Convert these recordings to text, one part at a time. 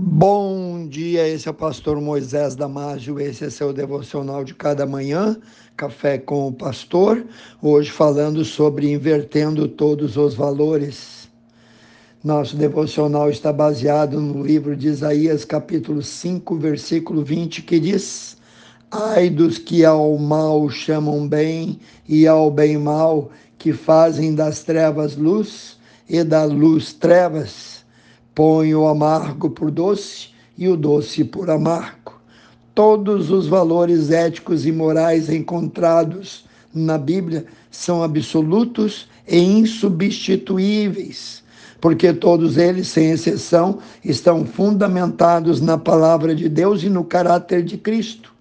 Bom dia, esse é o pastor Moisés Damásio, esse é seu devocional de cada manhã, Café com o Pastor, hoje falando sobre invertendo todos os valores. Nosso devocional está baseado no livro de Isaías, capítulo 5, versículo 20, que diz: Ai dos que ao mal chamam bem e ao bem mal, que fazem das trevas luz e da luz trevas Põe o amargo por doce e o doce por amargo. Todos os valores éticos e morais encontrados na Bíblia são absolutos e insubstituíveis, porque todos eles, sem exceção, estão fundamentados na palavra de Deus e no caráter de Cristo.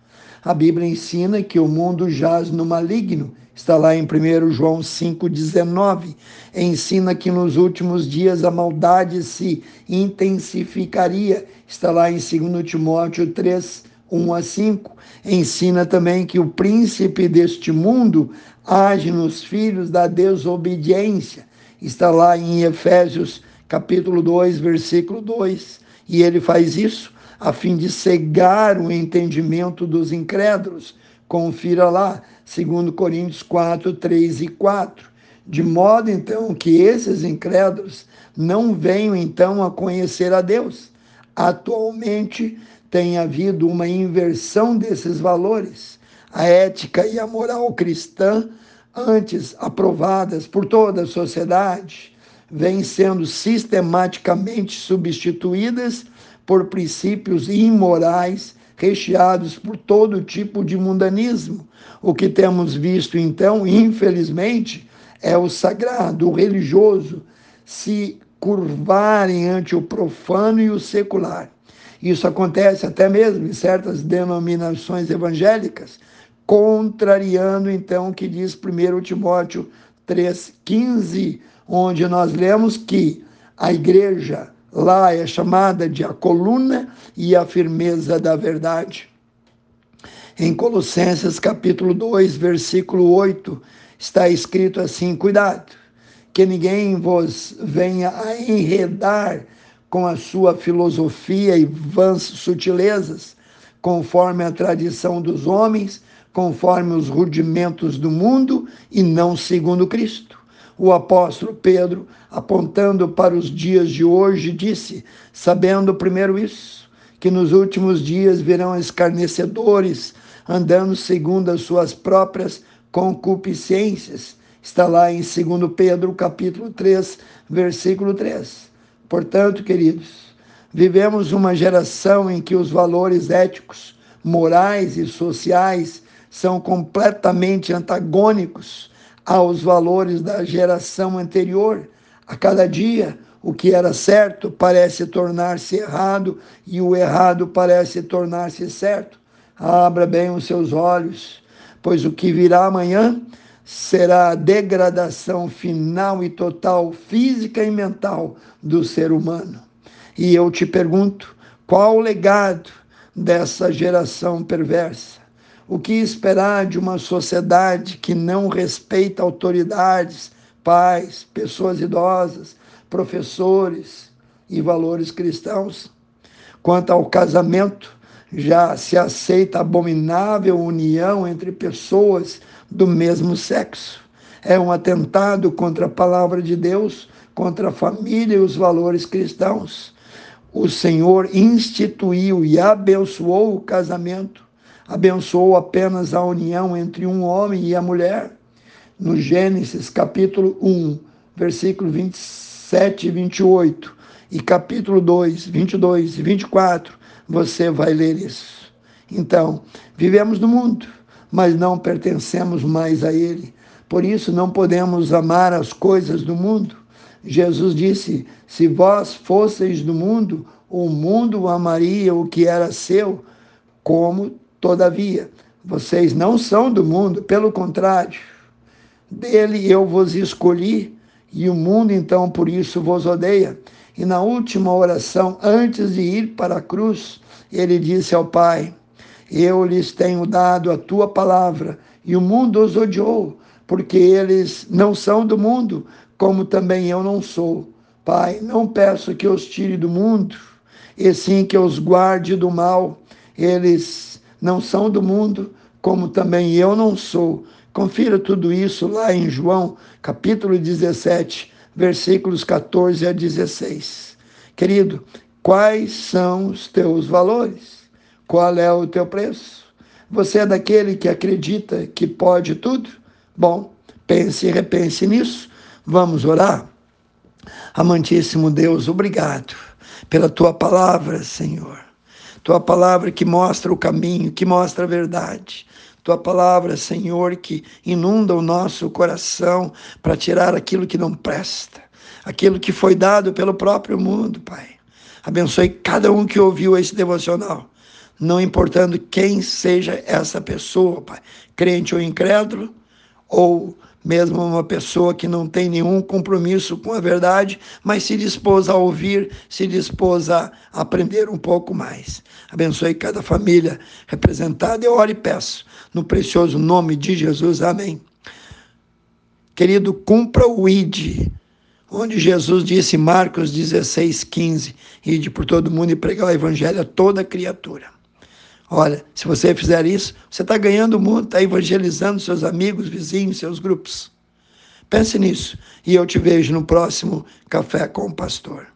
A Bíblia ensina que o mundo jaz no maligno Está lá em 1 João 5,19. Ensina que nos últimos dias a maldade se intensificaria. Está lá em 2 Timóteo 3, 1 a 5. Ensina também que o príncipe deste mundo age nos filhos da desobediência. Está lá em Efésios capítulo 2, versículo 2. E ele faz isso a fim de cegar o entendimento dos incrédulos Confira lá, 2 Coríntios 4, 3 e 4. De modo, então, que esses incrédulos não venham, então, a conhecer a Deus. Atualmente, tem havido uma inversão desses valores. A ética e a moral cristã, antes aprovadas por toda a sociedade, vêm sendo sistematicamente substituídas por princípios imorais recheados por todo tipo de mundanismo. O que temos visto, então, infelizmente, é o sagrado, o religioso, se curvarem ante o profano e o secular. Isso acontece até mesmo em certas denominações evangélicas, contrariando então o que diz 1 Timóteo 3,15, onde nós lemos que a igreja Lá é chamada de a coluna e a firmeza da verdade. Em Colossenses capítulo 2, versículo 8, está escrito assim: Cuidado, que ninguém vos venha a enredar com a sua filosofia e vãs sutilezas, conforme a tradição dos homens, conforme os rudimentos do mundo e não segundo Cristo o apóstolo Pedro, apontando para os dias de hoje, disse: Sabendo primeiro isso, que nos últimos dias virão escarnecedores, andando segundo as suas próprias concupiscências. Está lá em 2 Pedro, capítulo 3, versículo 3. Portanto, queridos, vivemos uma geração em que os valores éticos, morais e sociais são completamente antagônicos aos valores da geração anterior. A cada dia, o que era certo parece tornar-se errado e o errado parece tornar-se certo. Abra bem os seus olhos, pois o que virá amanhã será a degradação final e total, física e mental, do ser humano. E eu te pergunto: qual o legado dessa geração perversa? O que esperar de uma sociedade que não respeita autoridades, pais, pessoas idosas, professores e valores cristãos? Quanto ao casamento, já se aceita abominável união entre pessoas do mesmo sexo. É um atentado contra a palavra de Deus, contra a família e os valores cristãos. O Senhor instituiu e abençoou o casamento abençoou apenas a união entre um homem e a mulher. No Gênesis capítulo 1, versículo 27 e 28, e capítulo 2, 22 e 24, você vai ler isso. Então, vivemos no mundo, mas não pertencemos mais a ele. Por isso, não podemos amar as coisas do mundo. Jesus disse: Se vós fosseis do mundo, o mundo amaria o que era seu, como Todavia, vocês não são do mundo, pelo contrário, dele eu vos escolhi, e o mundo então por isso vos odeia. E na última oração, antes de ir para a cruz, ele disse ao Pai: Eu lhes tenho dado a tua palavra, e o mundo os odiou, porque eles não são do mundo, como também eu não sou. Pai, não peço que os tire do mundo, e sim que os guarde do mal. Eles não são do mundo, como também eu não sou. Confira tudo isso lá em João, capítulo 17, versículos 14 a 16. Querido, quais são os teus valores? Qual é o teu preço? Você é daquele que acredita que pode tudo? Bom, pense e repense nisso. Vamos orar? Amantíssimo Deus, obrigado pela tua palavra, Senhor. Tua palavra que mostra o caminho, que mostra a verdade. Tua palavra, Senhor, que inunda o nosso coração para tirar aquilo que não presta, aquilo que foi dado pelo próprio mundo, Pai. Abençoe cada um que ouviu esse devocional, não importando quem seja essa pessoa, Pai, crente ou incrédulo, ou mesmo uma pessoa que não tem nenhum compromisso com a verdade, mas se dispôs a ouvir, se dispôs a aprender um pouco mais. Abençoe cada família representada. Eu oro e peço, no precioso nome de Jesus. Amém. Querido, cumpra o ID, onde Jesus disse, Marcos 16, 15, ide por todo mundo e pregar o evangelho a toda criatura. Olha, se você fizer isso, você está ganhando o mundo, está evangelizando seus amigos, vizinhos, seus grupos. Pense nisso e eu te vejo no próximo Café com o Pastor.